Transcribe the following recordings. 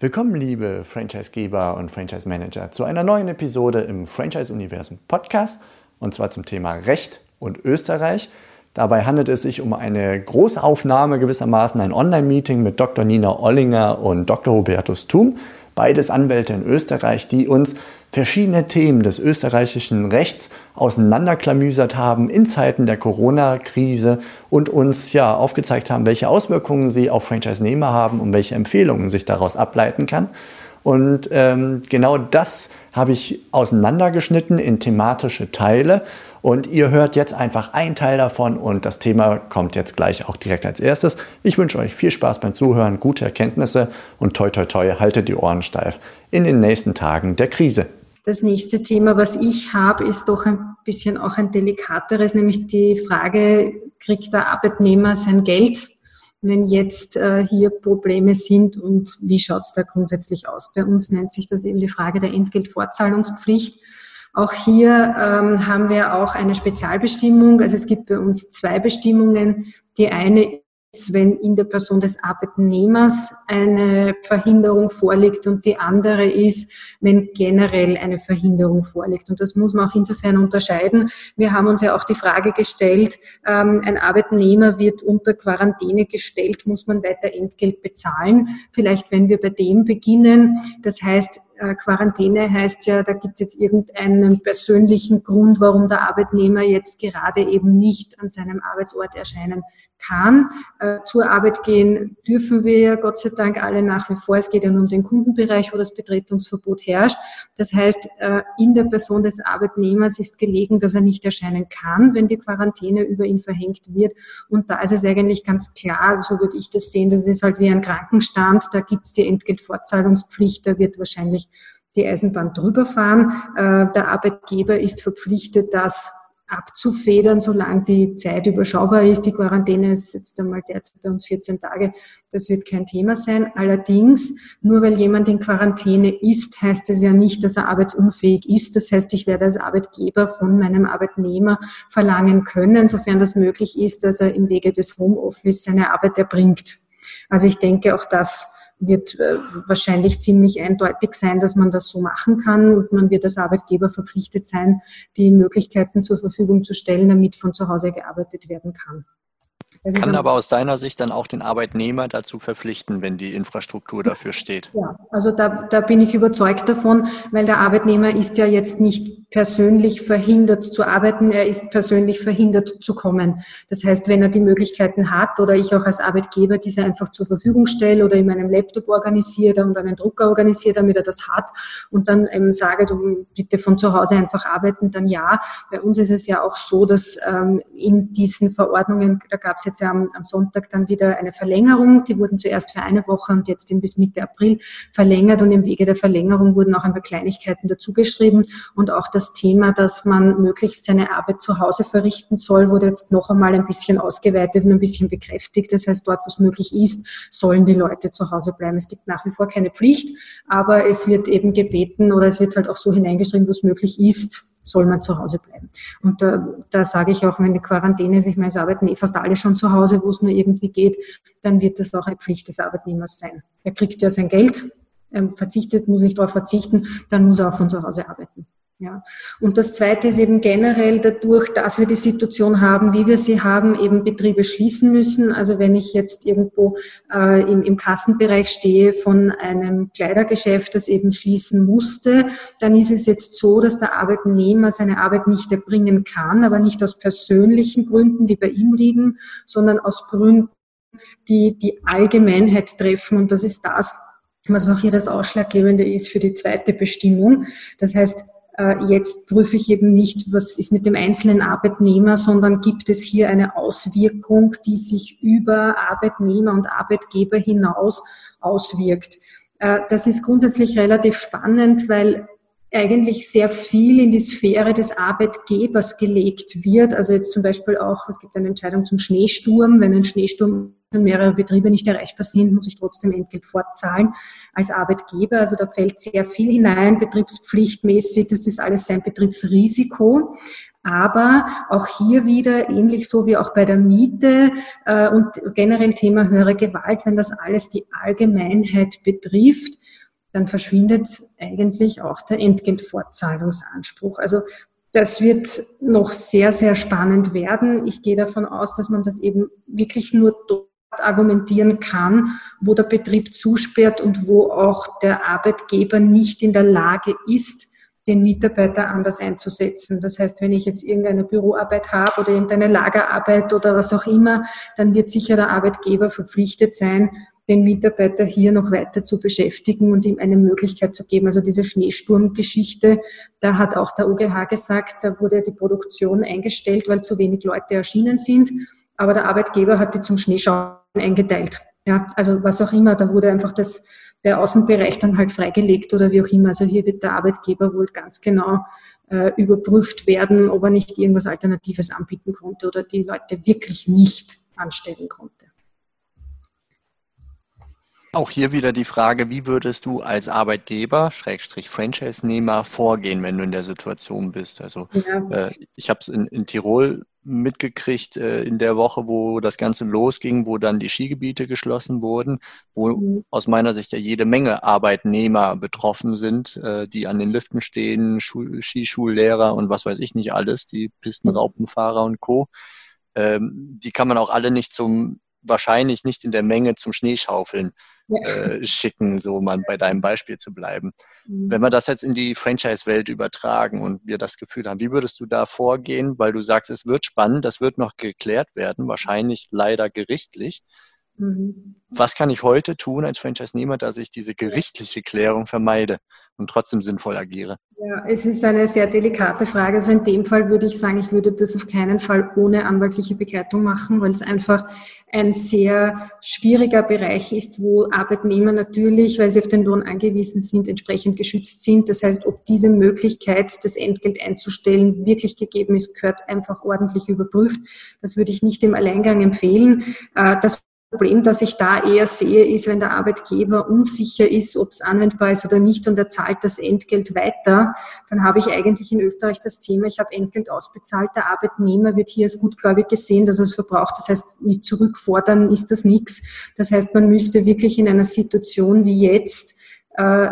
Willkommen, liebe Franchisegeber und Franchise Manager, zu einer neuen Episode im Franchise Universum Podcast und zwar zum Thema Recht und Österreich. Dabei handelt es sich um eine Großaufnahme gewissermaßen, ein Online-Meeting mit Dr. Nina Ollinger und Dr. Hubertus Thum, beides Anwälte in Österreich, die uns verschiedene Themen des österreichischen Rechts auseinanderklamüsert haben in Zeiten der Corona-Krise und uns ja aufgezeigt haben, welche Auswirkungen sie auf Franchise-Nehmer haben und welche Empfehlungen sich daraus ableiten kann. Und ähm, genau das habe ich auseinandergeschnitten in thematische Teile. Und ihr hört jetzt einfach einen Teil davon und das Thema kommt jetzt gleich auch direkt als erstes. Ich wünsche euch viel Spaß beim Zuhören, gute Erkenntnisse und toi toi toi, haltet die Ohren steif in den nächsten Tagen der Krise. Das nächste Thema, was ich habe, ist doch ein bisschen auch ein delikateres, nämlich die Frage, kriegt der Arbeitnehmer sein Geld? Wenn jetzt äh, hier Probleme sind und wie schaut es da grundsätzlich aus? Bei uns nennt sich das eben die Frage der Entgeltfortzahlungspflicht. Auch hier ähm, haben wir auch eine Spezialbestimmung. Also es gibt bei uns zwei Bestimmungen. Die eine wenn in der Person des Arbeitnehmers eine Verhinderung vorliegt und die andere ist, wenn generell eine Verhinderung vorliegt. Und das muss man auch insofern unterscheiden. Wir haben uns ja auch die Frage gestellt, ähm, ein Arbeitnehmer wird unter Quarantäne gestellt, muss man weiter Entgelt bezahlen? Vielleicht, wenn wir bei dem beginnen. Das heißt, äh, Quarantäne heißt ja, da gibt es jetzt irgendeinen persönlichen Grund, warum der Arbeitnehmer jetzt gerade eben nicht an seinem Arbeitsort erscheinen kann. Äh, zur Arbeit gehen dürfen wir ja Gott sei Dank alle nach wie vor. Es geht ja nur um den Kundenbereich, wo das Betretungsverbot herrscht. Das heißt, äh, in der Person des Arbeitnehmers ist gelegen, dass er nicht erscheinen kann, wenn die Quarantäne über ihn verhängt wird. Und da ist es eigentlich ganz klar, so würde ich das sehen, das ist halt wie ein Krankenstand, da gibt es die Entgeltfortzahlungspflicht, da wird wahrscheinlich die Eisenbahn drüber fahren. Äh, der Arbeitgeber ist verpflichtet, das abzufedern, solange die Zeit überschaubar ist. Die Quarantäne ist jetzt einmal derzeit bei uns 14 Tage. Das wird kein Thema sein. Allerdings, nur weil jemand in Quarantäne ist, heißt es ja nicht, dass er arbeitsunfähig ist. Das heißt, ich werde als Arbeitgeber von meinem Arbeitnehmer verlangen können, sofern das möglich ist, dass er im Wege des Homeoffice seine Arbeit erbringt. Also ich denke, auch das wird äh, wahrscheinlich ziemlich eindeutig sein, dass man das so machen kann und man wird als Arbeitgeber verpflichtet sein, die Möglichkeiten zur Verfügung zu stellen, damit von zu Hause gearbeitet werden kann. Das Kann aber aus deiner Sicht dann auch den Arbeitnehmer dazu verpflichten, wenn die Infrastruktur dafür steht. Ja, also da, da bin ich überzeugt davon, weil der Arbeitnehmer ist ja jetzt nicht persönlich verhindert zu arbeiten, er ist persönlich verhindert zu kommen. Das heißt, wenn er die Möglichkeiten hat oder ich auch als Arbeitgeber diese einfach zur Verfügung stelle oder in meinem Laptop organisiere und einen Drucker organisiere, damit er das hat und dann eben sage, du bitte von zu Hause einfach arbeiten, dann ja. Bei uns ist es ja auch so, dass ähm, in diesen Verordnungen, da gab es jetzt ja am, am, Sonntag dann wieder eine Verlängerung. Die wurden zuerst für eine Woche und jetzt eben bis Mitte April verlängert. Und im Wege der Verlängerung wurden auch ein paar Kleinigkeiten dazugeschrieben. Und auch das Thema, dass man möglichst seine Arbeit zu Hause verrichten soll, wurde jetzt noch einmal ein bisschen ausgeweitet und ein bisschen bekräftigt. Das heißt, dort, wo es möglich ist, sollen die Leute zu Hause bleiben. Es gibt nach wie vor keine Pflicht, aber es wird eben gebeten oder es wird halt auch so hineingeschrieben, wo es möglich ist, soll man zu Hause bleiben. Und da, da sage ich auch, wenn die Quarantäne ist, ich meine, es arbeiten eh fast alle schon zu Hause, wo es nur irgendwie geht, dann wird das auch eine Pflicht des Arbeitnehmers sein. Er kriegt ja sein Geld, er verzichtet, muss nicht darauf verzichten, dann muss er auch von zu Hause arbeiten. Ja. Und das Zweite ist eben generell dadurch, dass wir die Situation haben, wie wir sie haben, eben Betriebe schließen müssen. Also wenn ich jetzt irgendwo äh, im, im Kassenbereich stehe von einem Kleidergeschäft, das eben schließen musste, dann ist es jetzt so, dass der Arbeitnehmer seine Arbeit nicht erbringen kann, aber nicht aus persönlichen Gründen, die bei ihm liegen, sondern aus Gründen, die die Allgemeinheit treffen. Und das ist das, was auch hier das Ausschlaggebende ist für die zweite Bestimmung. Das heißt, jetzt prüfe ich eben nicht, was ist mit dem einzelnen Arbeitnehmer, sondern gibt es hier eine Auswirkung, die sich über Arbeitnehmer und Arbeitgeber hinaus auswirkt. Äh, das ist grundsätzlich relativ spannend, weil eigentlich sehr viel in die Sphäre des Arbeitgebers gelegt wird. Also jetzt zum Beispiel auch, es gibt eine Entscheidung zum Schneesturm. Wenn ein Schneesturm mehrere Betriebe nicht erreichbar sind, muss ich trotzdem Entgelt fortzahlen als Arbeitgeber. Also da fällt sehr viel hinein, betriebspflichtmäßig. Das ist alles sein Betriebsrisiko. Aber auch hier wieder, ähnlich so wie auch bei der Miete äh, und generell Thema höhere Gewalt, wenn das alles die Allgemeinheit betrifft, dann verschwindet eigentlich auch der Entgeltfortzahlungsanspruch. Also das wird noch sehr, sehr spannend werden. Ich gehe davon aus, dass man das eben wirklich nur argumentieren kann, wo der Betrieb zusperrt und wo auch der Arbeitgeber nicht in der Lage ist, den Mitarbeiter anders einzusetzen. Das heißt, wenn ich jetzt irgendeine Büroarbeit habe oder irgendeine Lagerarbeit oder was auch immer, dann wird sicher der Arbeitgeber verpflichtet sein, den Mitarbeiter hier noch weiter zu beschäftigen und ihm eine Möglichkeit zu geben. Also diese Schneesturmgeschichte, da hat auch der OGH gesagt, da wurde die Produktion eingestellt, weil zu wenig Leute erschienen sind. Aber der Arbeitgeber hat die zum Schneeschauen eingeteilt. Ja, also was auch immer, da wurde einfach das, der Außenbereich dann halt freigelegt oder wie auch immer. Also hier wird der Arbeitgeber wohl ganz genau äh, überprüft werden, ob er nicht irgendwas Alternatives anbieten konnte oder die Leute wirklich nicht anstellen konnte. Auch hier wieder die Frage, wie würdest du als Arbeitgeber, Schrägstrich Franchise-Nehmer, vorgehen, wenn du in der Situation bist? Also ja. äh, ich habe es in, in, Tirol mitgekriegt äh, in der Woche, wo das Ganze losging, wo dann die Skigebiete geschlossen wurden, wo mhm. aus meiner Sicht ja jede Menge Arbeitnehmer betroffen sind, äh, die an den Liften stehen, Schul Skischullehrer und was weiß ich nicht alles, die Pistenraupenfahrer und Co. Ähm, die kann man auch alle nicht zum wahrscheinlich nicht in der Menge zum Schneeschaufeln ja. äh, schicken, so mal bei deinem Beispiel zu bleiben. Mhm. Wenn wir das jetzt in die Franchise-Welt übertragen und wir das Gefühl haben, wie würdest du da vorgehen? Weil du sagst, es wird spannend, das wird noch geklärt werden, wahrscheinlich leider gerichtlich. Mhm. Was kann ich heute tun als Franchise-Nehmer, dass ich diese gerichtliche Klärung vermeide und trotzdem sinnvoll agiere? Ja, es ist eine sehr delikate Frage. Also in dem Fall würde ich sagen, ich würde das auf keinen Fall ohne anwaltliche Begleitung machen, weil es einfach ein sehr schwieriger Bereich ist, wo Arbeitnehmer natürlich, weil sie auf den Lohn angewiesen sind, entsprechend geschützt sind. Das heißt, ob diese Möglichkeit, das Entgelt einzustellen, wirklich gegeben ist, gehört einfach ordentlich überprüft. Das würde ich nicht im Alleingang empfehlen. Äh, das Problem, das ich da eher sehe, ist, wenn der Arbeitgeber unsicher ist, ob es anwendbar ist oder nicht und er zahlt das Entgelt weiter, dann habe ich eigentlich in Österreich das Thema, ich habe Entgelt ausbezahlt, der Arbeitnehmer wird hier als gutgläubig gesehen, dass er es verbraucht. Das heißt, mit zurückfordern ist das nichts. Das heißt, man müsste wirklich in einer Situation wie jetzt äh,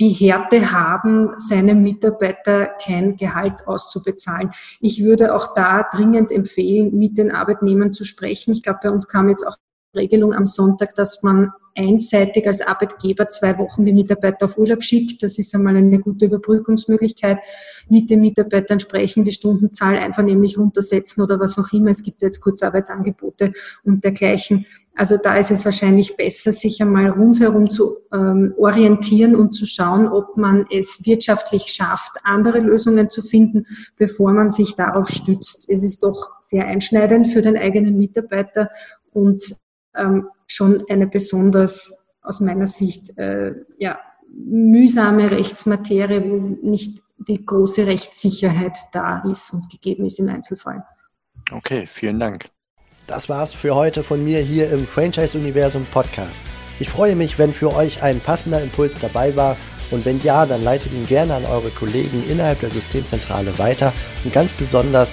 die Härte haben, seinem Mitarbeiter kein Gehalt auszubezahlen. Ich würde auch da dringend empfehlen, mit den Arbeitnehmern zu sprechen. Ich glaube, bei uns kam jetzt auch Regelung am Sonntag, dass man einseitig als Arbeitgeber zwei Wochen die Mitarbeiter auf Urlaub schickt. Das ist einmal eine gute Überbrückungsmöglichkeit. Mit den Mitarbeitern sprechen, die Stundenzahl einfach nämlich runtersetzen oder was auch immer. Es gibt jetzt Kurzarbeitsangebote und dergleichen. Also da ist es wahrscheinlich besser, sich einmal rundherum zu ähm, orientieren und zu schauen, ob man es wirtschaftlich schafft, andere Lösungen zu finden, bevor man sich darauf stützt. Es ist doch sehr einschneidend für den eigenen Mitarbeiter und ähm, schon eine besonders aus meiner Sicht äh, ja, mühsame Rechtsmaterie, wo nicht die große Rechtssicherheit da ist und gegeben ist im Einzelfall. Okay, vielen Dank. Das war's für heute von mir hier im Franchise Universum Podcast. Ich freue mich, wenn für euch ein passender Impuls dabei war und wenn ja, dann leitet ihn gerne an eure Kollegen innerhalb der Systemzentrale weiter und ganz besonders